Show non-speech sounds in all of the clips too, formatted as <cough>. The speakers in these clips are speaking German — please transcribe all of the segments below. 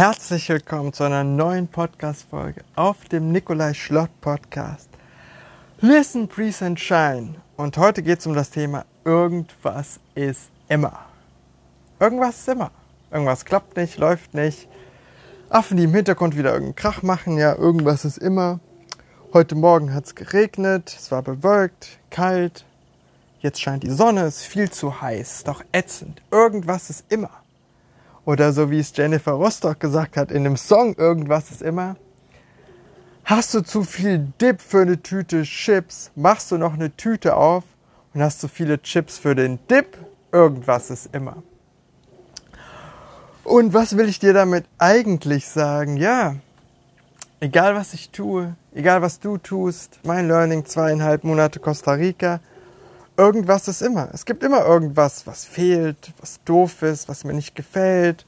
Herzlich willkommen zu einer neuen Podcast-Folge auf dem Nikolai Schlott Podcast. Listen, Breathe and Shine. Und heute geht es um das Thema Irgendwas ist immer. Irgendwas ist immer. Irgendwas klappt nicht, läuft nicht. Affen, die im Hintergrund wieder irgendeinen Krach machen, ja, irgendwas ist immer. Heute Morgen hat es geregnet, es war bewölkt, kalt. Jetzt scheint die Sonne, es ist viel zu heiß, doch ätzend. Irgendwas ist immer. Oder so wie es Jennifer Rostock gesagt hat in dem Song Irgendwas ist immer. Hast du zu viel Dip für eine Tüte Chips, machst du noch eine Tüte auf und hast zu viele Chips für den Dip. Irgendwas ist immer. Und was will ich dir damit eigentlich sagen? Ja, egal was ich tue, egal was du tust, mein Learning zweieinhalb Monate Costa Rica, irgendwas ist immer. Es gibt immer irgendwas, was fehlt, was doof ist, was mir nicht gefällt,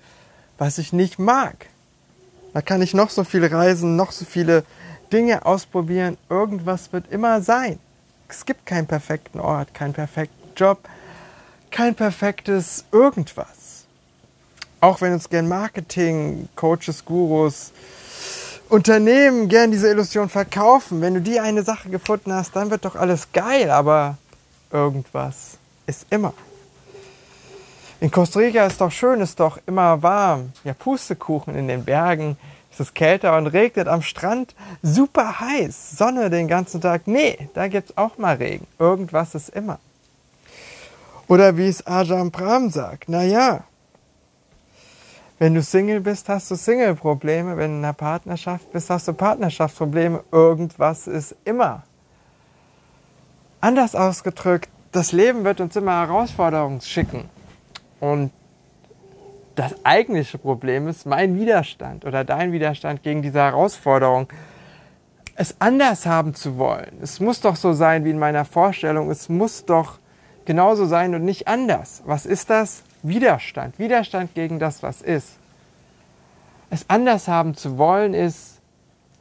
was ich nicht mag. Da kann ich noch so viel reisen, noch so viele Dinge ausprobieren. Irgendwas wird immer sein. Es gibt keinen perfekten Ort, keinen perfekten Job, kein perfektes irgendwas. Auch wenn uns gern Marketing, Coaches, Gurus, Unternehmen gern diese Illusion verkaufen. Wenn du die eine Sache gefunden hast, dann wird doch alles geil, aber irgendwas ist immer. In Costa Rica ist doch schön, ist doch immer warm. Ja, Pustekuchen in den Bergen. Es ist kälter und regnet am Strand. Super heiß. Sonne den ganzen Tag. Nee, da gibt es auch mal Regen. Irgendwas ist immer. Oder wie es Ajahn Brahm sagt. Naja, wenn du Single bist, hast du Single-Probleme. Wenn du in einer Partnerschaft bist, hast du Partnerschaftsprobleme. Irgendwas ist immer. Anders ausgedrückt, das Leben wird uns immer Herausforderungen schicken. Und das eigentliche Problem ist mein Widerstand oder dein Widerstand gegen diese Herausforderung. Es anders haben zu wollen. Es muss doch so sein wie in meiner Vorstellung. Es muss doch genauso sein und nicht anders. Was ist das? Widerstand. Widerstand gegen das, was ist. Es anders haben zu wollen ist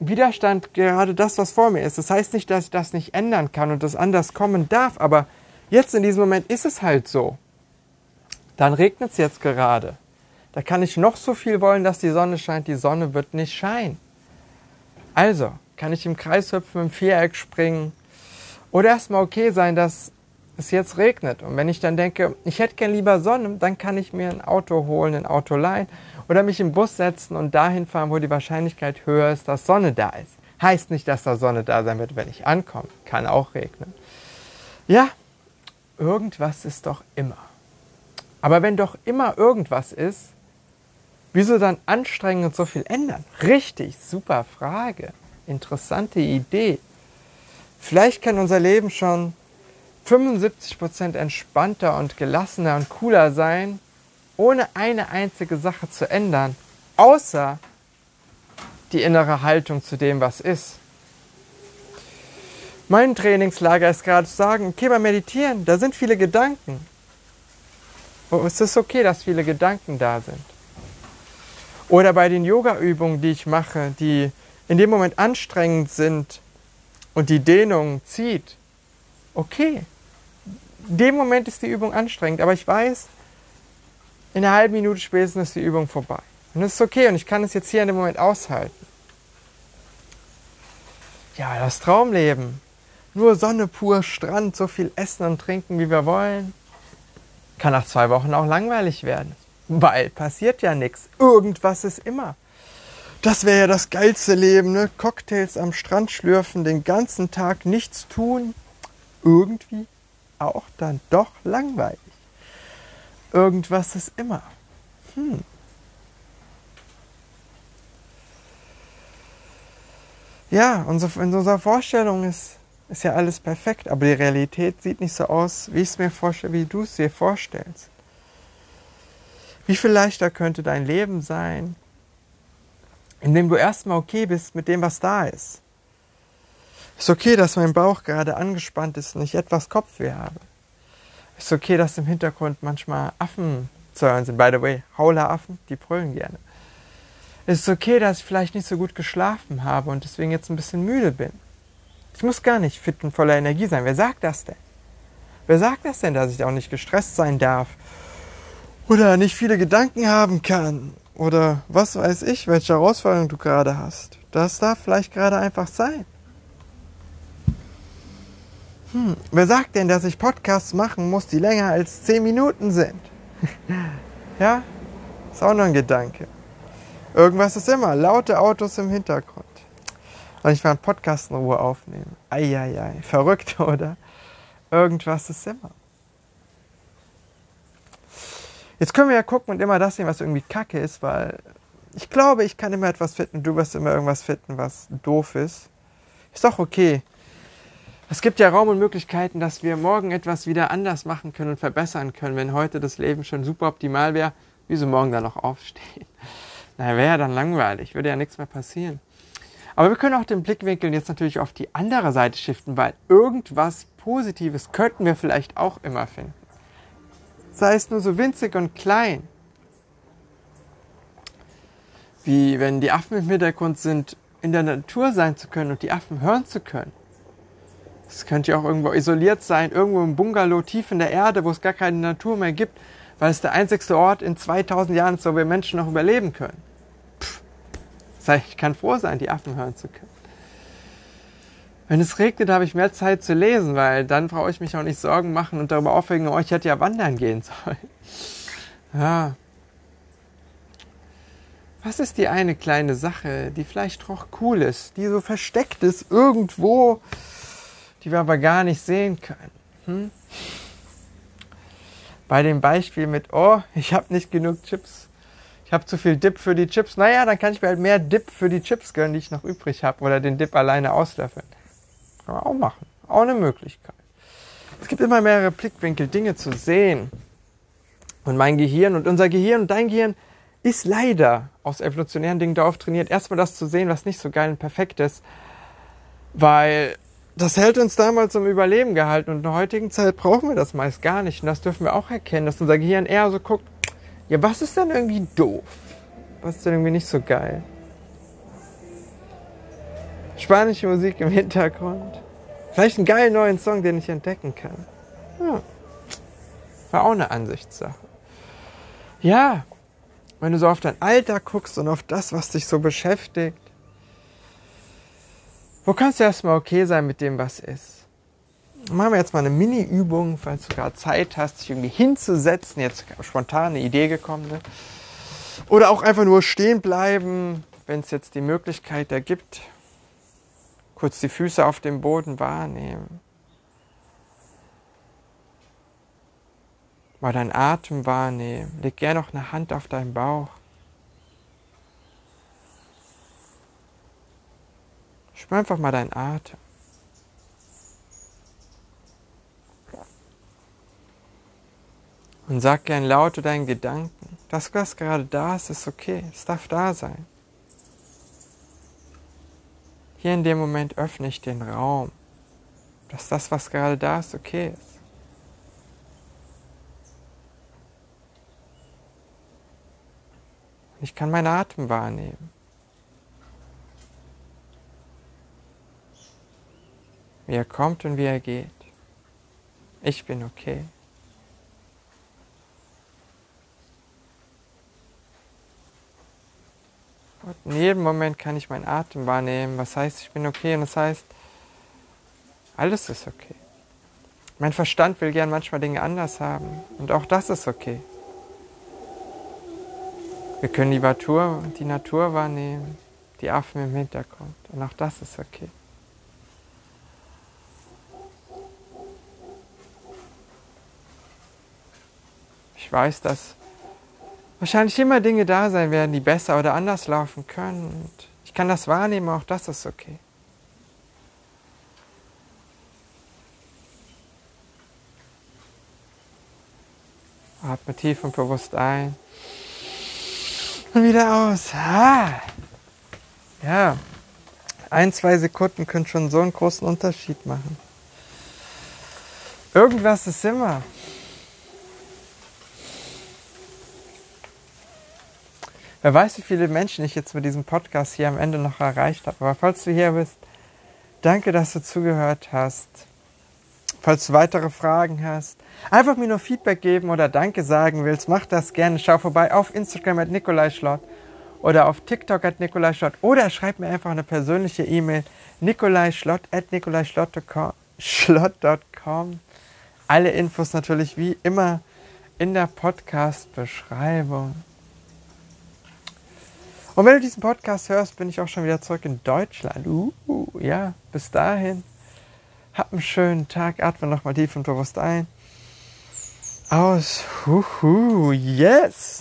Widerstand gerade das, was vor mir ist. Das heißt nicht, dass ich das nicht ändern kann und das anders kommen darf, aber jetzt in diesem Moment ist es halt so. Dann regnet es jetzt gerade. Da kann ich noch so viel wollen, dass die Sonne scheint, die Sonne wird nicht scheinen. Also, kann ich im Kreis hüpfen, im Viereck springen oder erstmal okay sein, dass es jetzt regnet. Und wenn ich dann denke, ich hätte gern lieber Sonne, dann kann ich mir ein Auto holen, ein Auto leihen oder mich im Bus setzen und dahin fahren, wo die Wahrscheinlichkeit höher ist, dass Sonne da ist. Heißt nicht, dass da Sonne da sein wird, wenn ich ankomme. Kann auch regnen. Ja, irgendwas ist doch immer. Aber wenn doch immer irgendwas ist, wieso dann anstrengen und so viel ändern? Richtig, super Frage. Interessante Idee. Vielleicht kann unser Leben schon 75% entspannter und gelassener und cooler sein, ohne eine einzige Sache zu ändern, außer die innere Haltung zu dem, was ist. Mein Trainingslager ist gerade zu sagen, okay, beim Meditieren, da sind viele Gedanken. Und es ist okay, dass viele Gedanken da sind. Oder bei den Yoga-Übungen, die ich mache, die in dem Moment anstrengend sind und die Dehnung zieht. Okay, in dem Moment ist die Übung anstrengend, aber ich weiß, in einer halben Minute spätestens ist die Übung vorbei. Und das ist okay und ich kann es jetzt hier in dem Moment aushalten. Ja, das Traumleben. Nur Sonne pur, Strand, so viel essen und trinken, wie wir wollen. Kann nach zwei Wochen auch langweilig werden. Weil passiert ja nichts. Irgendwas ist immer. Das wäre ja das geilste Leben, ne? Cocktails am Strand schlürfen, den ganzen Tag nichts tun. Irgendwie auch dann doch langweilig. Irgendwas ist immer. Hm. Ja, in unserer Vorstellung ist, ist ja alles perfekt, aber die Realität sieht nicht so aus, wie ich es mir vorstelle, wie du es dir vorstellst. Wie viel leichter könnte dein Leben sein, indem du erstmal okay bist mit dem, was da ist. Ist okay, dass mein Bauch gerade angespannt ist und ich etwas Kopfweh habe. Ist okay, dass im Hintergrund manchmal Affen zu hören sind. By the way, Hauleraffen, die brüllen gerne. Ist okay, dass ich vielleicht nicht so gut geschlafen habe und deswegen jetzt ein bisschen müde bin. Ich muss gar nicht fit und voller Energie sein. Wer sagt das denn? Wer sagt das denn, dass ich auch nicht gestresst sein darf? Oder nicht viele Gedanken haben kann? oder was weiß ich, welche Herausforderung du gerade hast. Das darf vielleicht gerade einfach sein. Hm, wer sagt denn, dass ich Podcasts machen muss, die länger als 10 Minuten sind? <laughs> ja, ist auch noch ein Gedanke. Irgendwas ist immer, laute Autos im Hintergrund. Und ich will einen Podcast in Ruhe aufnehmen. Eieiei, verrückt, <laughs> oder? Irgendwas ist immer. Jetzt können wir ja gucken und immer das sehen, was irgendwie kacke ist, weil ich glaube, ich kann immer etwas finden, du wirst immer irgendwas finden, was doof ist. Ist doch okay. Es gibt ja Raum und Möglichkeiten, dass wir morgen etwas wieder anders machen können und verbessern können. Wenn heute das Leben schon super optimal wäre, wieso morgen dann noch aufstehen? <laughs> Na, wäre ja dann langweilig, würde ja nichts mehr passieren. Aber wir können auch den Blickwinkel jetzt natürlich auf die andere Seite shiften, weil irgendwas Positives könnten wir vielleicht auch immer finden sei es nur so winzig und klein. Wie wenn die Affen im Hintergrund sind, in der Natur sein zu können und die Affen hören zu können. Es könnte ja auch irgendwo isoliert sein, irgendwo im Bungalow tief in der Erde, wo es gar keine Natur mehr gibt, weil es der einzigste Ort in 2000 Jahren ist, wo wir Menschen noch überleben können. Pff, ich kann froh sein, die Affen hören zu können. Wenn es regnet, habe ich mehr Zeit zu lesen, weil dann brauche ich mich auch nicht Sorgen machen und darüber aufregen, oh, ich hätte ja wandern gehen <laughs> sollen. Ja. Was ist die eine kleine Sache, die vielleicht doch cool ist, die so versteckt ist irgendwo, die wir aber gar nicht sehen können? Hm? Bei dem Beispiel mit, oh, ich habe nicht genug Chips, ich habe zu viel Dip für die Chips. Naja, dann kann ich mir halt mehr Dip für die Chips gönnen, die ich noch übrig habe, oder den Dip alleine auslöffeln. Kann man auch machen. Auch eine Möglichkeit. Es gibt immer mehrere Blickwinkel, Dinge zu sehen. Und mein Gehirn und unser Gehirn und dein Gehirn ist leider aus evolutionären Dingen darauf trainiert, erstmal das zu sehen, was nicht so geil und perfekt ist. Weil das hält uns damals zum Überleben gehalten und in der heutigen Zeit brauchen wir das meist gar nicht. Und das dürfen wir auch erkennen, dass unser Gehirn eher so guckt, ja, was ist denn irgendwie doof? Was ist denn irgendwie nicht so geil? Spanische Musik im Hintergrund. Vielleicht einen geilen neuen Song, den ich entdecken kann. Ja. War auch eine Ansichtssache. Ja, wenn du so auf dein Alter guckst und auf das, was dich so beschäftigt, wo kannst du erstmal okay sein mit dem, was ist? Machen wir jetzt mal eine Mini-Übung, falls du gerade Zeit hast, dich irgendwie hinzusetzen, jetzt spontan eine Idee gekommen. Ne? Oder auch einfach nur stehen bleiben, wenn es jetzt die Möglichkeit ergibt. Kurz die Füße auf dem Boden wahrnehmen. Mal deinen Atem wahrnehmen. Leg gerne noch eine Hand auf deinen Bauch. Spür einfach mal deinen Atem. Und sag gern laut deinen Gedanken, das, was gerade da ist, ist okay. Es darf da sein. Hier in dem Moment öffne ich den Raum, dass das, was gerade da ist, okay ist. Ich kann meinen Atem wahrnehmen. Wie er kommt und wie er geht. Ich bin okay. Und in jedem Moment kann ich meinen Atem wahrnehmen, was heißt, ich bin okay und das heißt, alles ist okay. Mein Verstand will gern manchmal Dinge anders haben und auch das ist okay. Wir können die Natur, die Natur wahrnehmen, die Affen im Hintergrund und auch das ist okay. Ich weiß, dass wahrscheinlich immer Dinge da sein werden, die besser oder anders laufen können. Und ich kann das wahrnehmen, auch das ist okay. Atme tief und bewusst ein. Und wieder aus. Ah. Ja, ein, zwei Sekunden können schon so einen großen Unterschied machen. Irgendwas ist immer. Wer weiß, wie viele Menschen ich jetzt mit diesem Podcast hier am Ende noch erreicht habe. Aber falls du hier bist, danke, dass du zugehört hast. falls du weitere Fragen hast, einfach mir nur Feedback geben oder Danke sagen willst, mach das gerne. Schau vorbei auf Instagram at Nikolai Schlott oder auf TikTok at Nikolai Schlott oder schreib mir einfach eine persönliche E-Mail nikolaischlott at nikolaischlott.com. Alle Infos natürlich wie immer in der Podcast-Beschreibung. Und wenn du diesen Podcast hörst, bin ich auch schon wieder zurück in Deutschland. Uh, ja, bis dahin. Hab einen schönen Tag. Atme nochmal tief und bewusst ein. Aus. Huhu, yes.